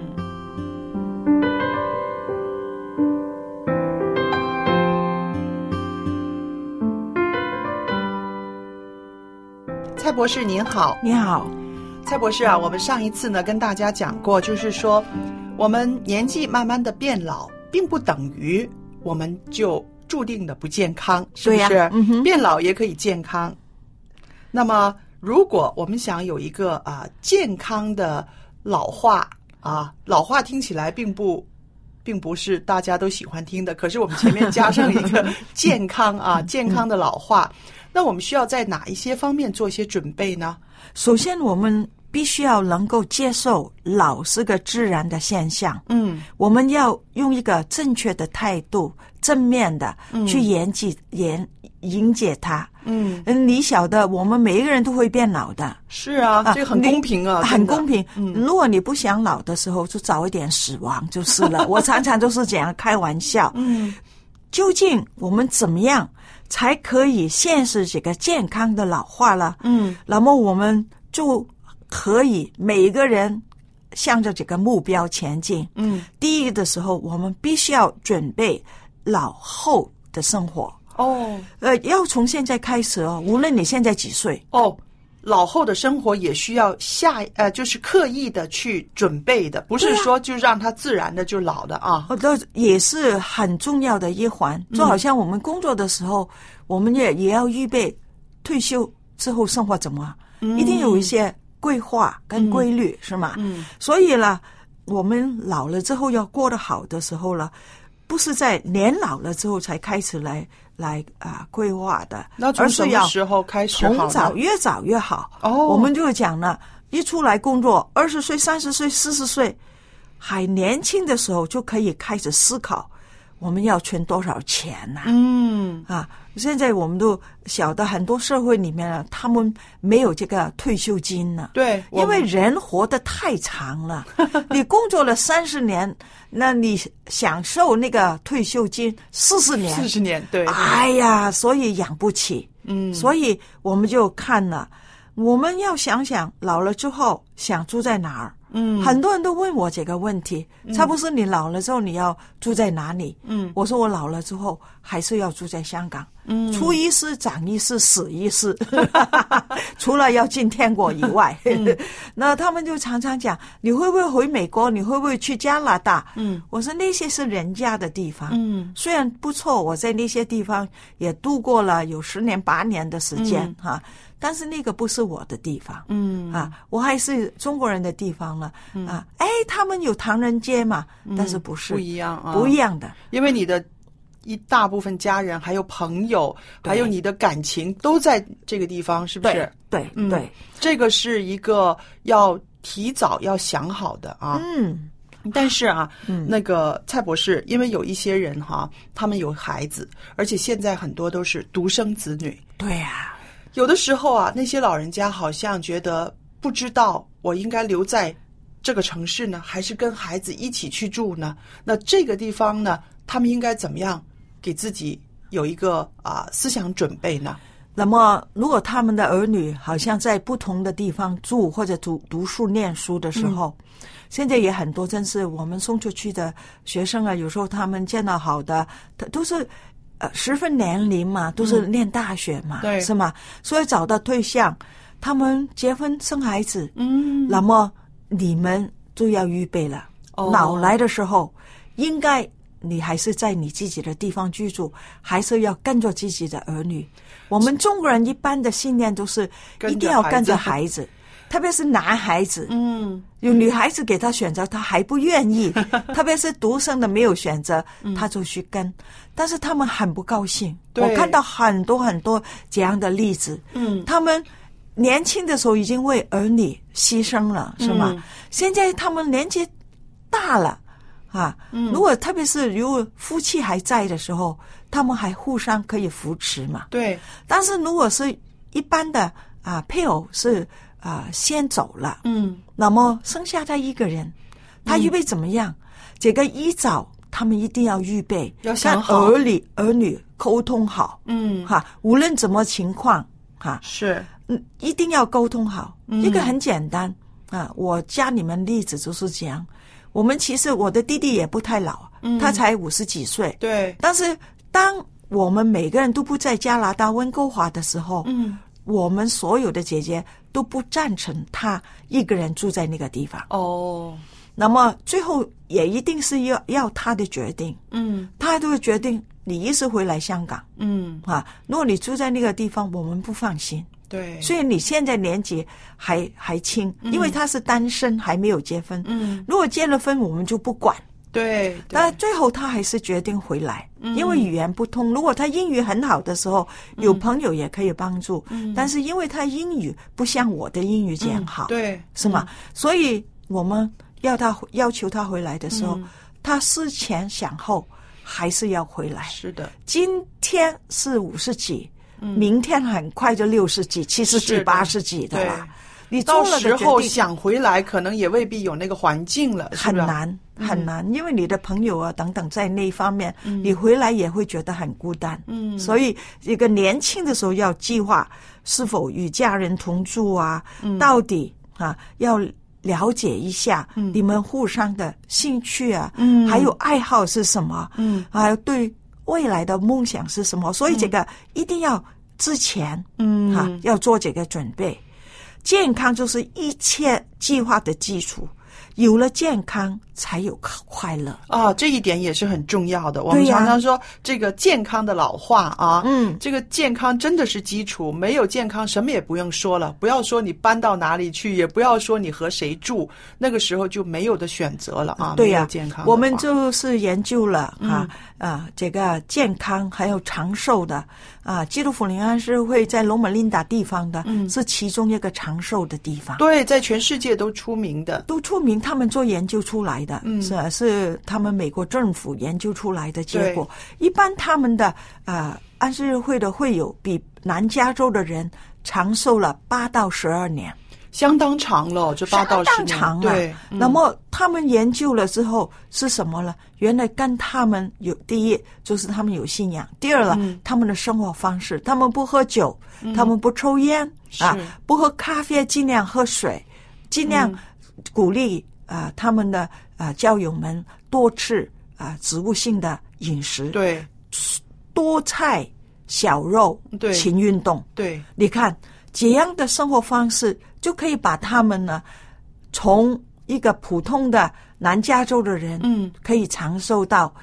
蔡博士您好，你好，蔡博士啊，我们上一次呢跟大家讲过，就是说我们年纪慢慢的变老，并不等于我们就注定的不健康，是不是？变老也可以健康。那么，如果我们想有一个啊健康的老化啊，老化听起来并不，并不是大家都喜欢听的。可是我们前面加上一个 [LAUGHS] 健康啊，健康的老化，那我们需要在哪一些方面做一些准备呢？首先，我们必须要能够接受老是个自然的现象。嗯，我们要用一个正确的态度，正面的去迎接迎迎接它。嗯嗯，你晓得，我们每一个人都会变老的。是啊，这很公平啊，很公平。嗯，如果你不想老的时候，就早一点死亡就是了。[LAUGHS] 我常常都是这样开玩笑。嗯，究竟我们怎么样才可以现实这个健康的老化了？嗯，那么我们就可以每一个人向着这个目标前进。嗯，第一的时候，我们必须要准备老后的生活。哦，呃，要从现在开始哦。无论你现在几岁哦，老后的生活也需要下呃，就是刻意的去准备的，不是说就让他自然的就老的啊。这也是很重要的一环，就好像我们工作的时候，我们也也要预备退休之后生活怎么，一定有一些规划跟规律，是吗？嗯，所以呢，我们老了之后要过得好的时候了，不是在年老了之后才开始来。来啊，规划的，那从什么时候开始？从早越早越好。哦，我们就讲了，一出来工作，二十岁、三十岁、四十岁，还年轻的时候就可以开始思考，我们要存多少钱呐？嗯，啊。现在我们都晓得，很多社会里面啊，他们没有这个退休金呢。对，因为人活得太长了，[LAUGHS] 你工作了三十年，那你享受那个退休金四十年，四十年，对。哎呀，所以养不起。嗯，所以我们就看了，我们要想想老了之后想住在哪儿。嗯，很多人都问我这个问题，差不多你老了之后你要住在哪里？嗯，我说我老了之后还是要住在香港。嗯，出一世长一世死一世，[LAUGHS] 除了要进天国以外，[LAUGHS] 那他们就常常讲，你会不会回美国？你会不会去加拿大？嗯，我说那些是人家的地方。嗯，虽然不错，我在那些地方也度过了有十年八年的时间哈。但是那个不是我的地方，嗯。啊，我还是中国人的地方了，啊，哎，他们有唐人街嘛，但是不是不一样啊，不一样的，因为你的一大部分家人，还有朋友，还有你的感情都在这个地方，是不是？对对，这个是一个要提早要想好的啊。嗯，但是啊，嗯那个蔡博士，因为有一些人哈，他们有孩子，而且现在很多都是独生子女，对呀。有的时候啊，那些老人家好像觉得不知道我应该留在这个城市呢，还是跟孩子一起去住呢？那这个地方呢，他们应该怎么样给自己有一个啊思想准备呢？那么，如果他们的儿女好像在不同的地方住或者读读书念书的时候，现在也很多，真是我们送出去的学生啊，有时候他们见到好的，他都是。呃，十分年龄嘛，都是念大学嘛，对，是吗？所以找到对象，他们结婚生孩子，嗯，那么你们就要预备了。老来的时候，应该你还是在你自己的地方居住，还是要跟着自己的儿女。我们中国人一般的信念都是一定要跟着孩子。特别是男孩子，嗯，有女孩子给他选择，他还不愿意。[LAUGHS] 特别是独生的没有选择，他就去跟，但是他们很不高兴。我看到很多很多这样的例子，嗯，他们年轻的时候已经为儿女牺牲了，是吗？现在他们年纪大了，啊，如果特别是如果夫妻还在的时候，他们还互相可以扶持嘛。对，但是如果是一般的啊，配偶是。啊，先走了。嗯，那么剩下他一个人，他预备怎么样？这个一早他们一定要预备，要想好儿女儿女沟通好。嗯，哈，无论怎么情况，哈是，嗯，一定要沟通好。一个很简单啊，我加你们例子就是这样。我们其实我的弟弟也不太老，他才五十几岁。对，但是当我们每个人都不在加拿大温哥华的时候，嗯。我们所有的姐姐都不赞成他一个人住在那个地方。哦，那么最后也一定是要要他的决定。嗯，他都会决定你一直回来香港。嗯，啊，如果你住在那个地方，我们不放心。对，所以你现在年纪还还轻，因为他是单身，还没有结婚。嗯，如果结了婚，我们就不管。对，但最后他还是决定回来，因为语言不通。如果他英语很好的时候，有朋友也可以帮助。但是因为他英语不像我的英语这样好，对，是吗？所以我们要他要求他回来的时候，他思前想后，还是要回来。是的，今天是五十几，明天很快就六十几、七十几、八十几的了。你到时候想回来，可能也未必有那个环境了，很难很难，因为你的朋友啊等等在那一方面，你回来也会觉得很孤单。嗯，所以一个年轻的时候要计划是否与家人同住啊，到底啊要了解一下你们互相的兴趣啊，嗯，还有爱好是什么，嗯，啊对未来的梦想是什么，所以这个一定要之前，嗯哈要做这个准备。健康就是一切计划的基础。有了健康，才有快乐啊！这一点也是很重要的。我们常常说这个健康的老化啊，嗯，这个健康真的是基础。没有健康，什么也不用说了。不要说你搬到哪里去，也不要说你和谁住，那个时候就没有的选择了啊！对呀，健康，我们就是研究了啊啊，这个健康还有长寿的啊，基督福临安是会在罗马琳达地方的，嗯，是其中一个长寿的地方。对，在全世界都出名的，都出名。他们做研究出来的，嗯，是是他们美国政府研究出来的结果。一般他们的啊安息日会的会友比南加州的人长寿了八到十二年，相当长了。这八到十年，长对。那么他们研究了之后是什么呢？原来跟他们有第一就是他们有信仰，第二了他们的生活方式，他们不喝酒，他们不抽烟啊，不喝咖啡，尽量喝水，尽量鼓励。啊，他们的啊教友们多吃啊植物性的饮食，对，多菜小肉，对，勤运动，对。你看这样的生活方式，就可以把他们呢从一个普通的南加州的人，嗯，可以长寿到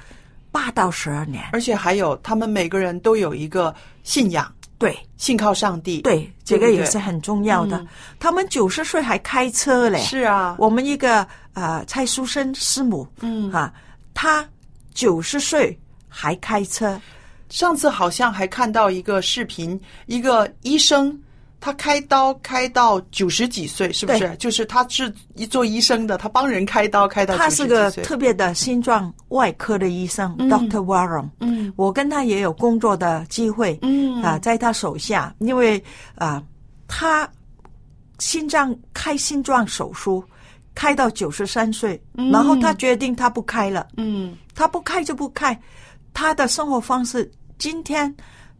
八到十二年，而且还有他们每个人都有一个信仰。对，信靠上帝，对这个也是很重要的。他们九十岁还开车嘞，是啊。我们一个呃蔡淑生师母，嗯啊，他九十岁还开车。上次好像还看到一个视频，一个医生。他开刀开到九十几岁，是不是？就是他是一做医生的，他帮人开刀开到他是个特别的心脏外科的医生，Doctor Warren。嗯，我跟他也有工作的机会。嗯啊，在他手下，因为啊，他心脏开心脏手术开到九十三岁，然后他决定他不开了。嗯，他不开就不开，他的生活方式今天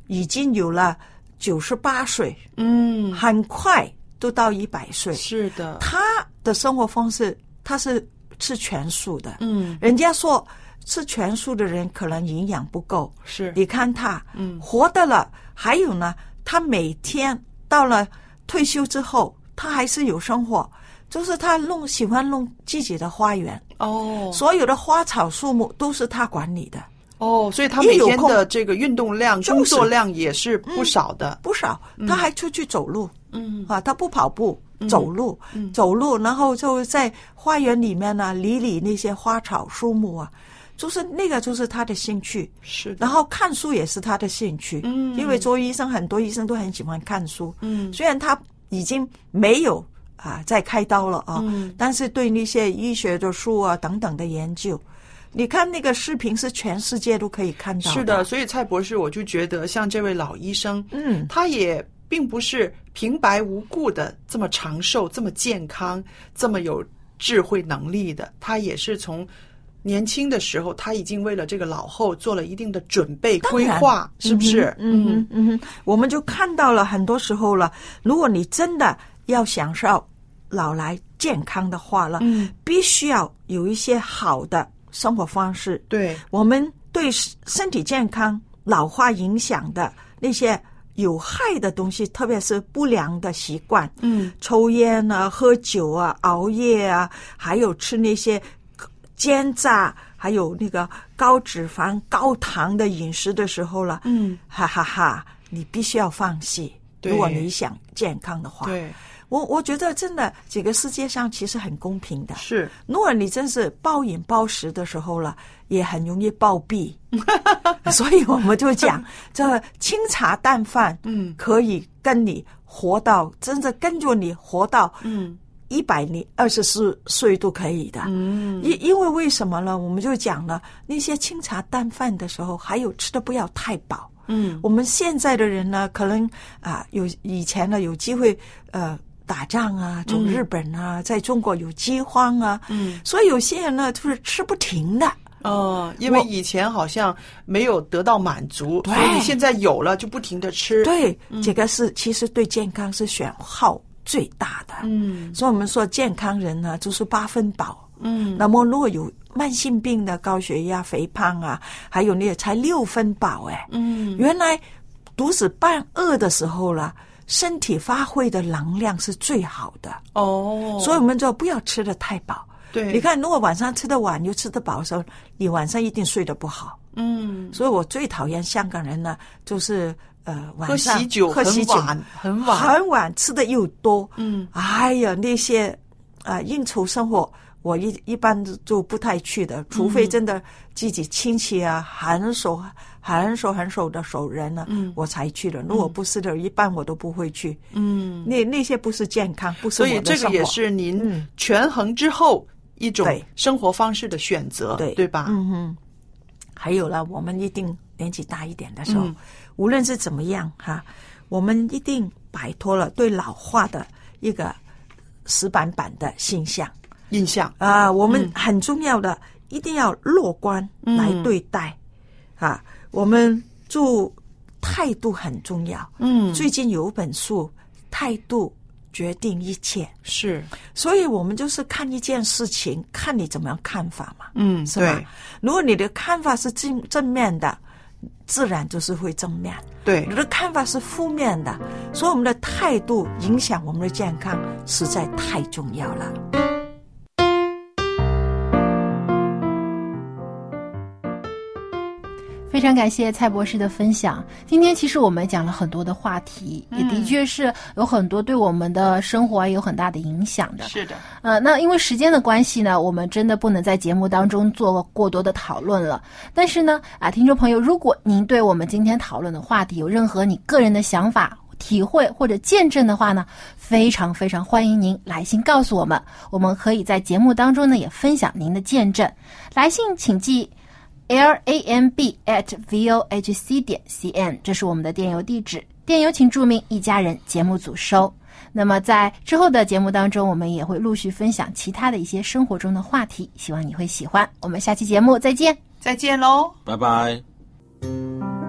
已经有了。九十八岁，嗯，很快都到一百岁。是的，他的生活方式，他是吃全素的。嗯，人家说吃全素的人可能营养不够。是，你看他，嗯，活的了。还有呢，他每天到了退休之后，他还是有生活，就是他弄喜欢弄自己的花园。哦，所有的花草树木都是他管理的。哦，所以他每天的这个运动量、工作量也是不少的，不少。他还出去走路，嗯啊，他不跑步，走路，走路，然后就在花园里面呢，理理那些花草树木啊，就是那个就是他的兴趣。是，然后看书也是他的兴趣。嗯，因为做医生，很多医生都很喜欢看书。嗯，虽然他已经没有啊在开刀了啊，嗯，但是对那些医学的书啊等等的研究。你看那个视频是全世界都可以看到。是的，所以蔡博士，我就觉得像这位老医生，嗯，他也并不是平白无故的这么长寿、这么健康、这么有智慧能力的。他也是从年轻的时候，他已经为了这个老后做了一定的准备规划，是不是？嗯嗯，我们就看到了很多时候了。如果你真的要享受老来健康的话了，嗯，必须要有一些好的。生活方式，对。我们对身体健康、老化影响的那些有害的东西，特别是不良的习惯，嗯，抽烟啊、喝酒啊、熬夜啊，还有吃那些煎炸，还有那个高脂肪、高糖的饮食的时候了，嗯，哈哈哈，你必须要放弃，如果你想健康的话，对。我我觉得真的，这个世界上其实很公平的。是，如果你真是暴饮暴食的时候了，也很容易暴毙。[LAUGHS] 所以我们就讲，[LAUGHS] 这清茶淡饭，嗯，可以跟你活到，真的跟着你活到，嗯，一百年、二十四岁都可以的。嗯，因因为为什么呢？我们就讲了，那些清茶淡饭的时候，还有吃的不要太饱。嗯，我们现在的人呢，可能啊，有以前呢有机会，呃。打仗啊，走日本啊，在中国有饥荒啊，嗯，所以有些人呢就是吃不停的。哦，因为以前好像没有得到满足，所以现在有了就不停的吃。对，这个是其实对健康是损耗最大的。嗯，所以我们说健康人呢就是八分饱。嗯，那么如果有慢性病的高血压、肥胖啊，还有那才六分饱哎。嗯，原来肚子半饿的时候了。身体发挥的能量是最好的哦。所以我们就不要吃的太饱。对，你看，如果晚上吃的晚又吃得饱的时候，你晚上一定睡得不好。嗯，所以我最讨厌香港人呢，就是呃晚上喝喜酒，喝喜酒很晚，很晚吃的又多。嗯，哎呀，那些啊应酬生活，我一一般就不太去的，除非真的自己亲戚啊很熟很熟很熟的熟人呢，嗯，我才去的。如果不是的，一般我都不会去。嗯，那那些不是健康，不是所以这个也是您权衡之后一种生活方式的选择，对对吧？嗯哼。还有了，我们一定年纪大一点的时候，无论是怎么样哈，我们一定摆脱了对老化的一个死板板的形象印象啊。我们很重要的，一定要乐观来对待啊。我们做态度很重要。嗯，最近有本书，态度。决定一切是，所以我们就是看一件事情，看你怎么样看法嘛，嗯，是吧？如果你的看法是正正面的，自然就是会正面；对，你的看法是负面的，所以我们的态度影响我们的健康，实在太重要了。常感谢蔡博士的分享。今天其实我们讲了很多的话题，也的确是有很多对我们的生活有很大的影响的。是的，呃，那因为时间的关系呢，我们真的不能在节目当中做过多的讨论了。但是呢，啊，听众朋友，如果您对我们今天讨论的话题有任何你个人的想法、体会或者见证的话呢，非常非常欢迎您来信告诉我们。我们可以在节目当中呢也分享您的见证。来信请寄。L a m b at v o h c 点 c n，这是我们的电邮地址。电邮请注明“一家人”节目组收。那么在之后的节目当中，我们也会陆续分享其他的一些生活中的话题，希望你会喜欢。我们下期节目再见，再见喽，拜拜。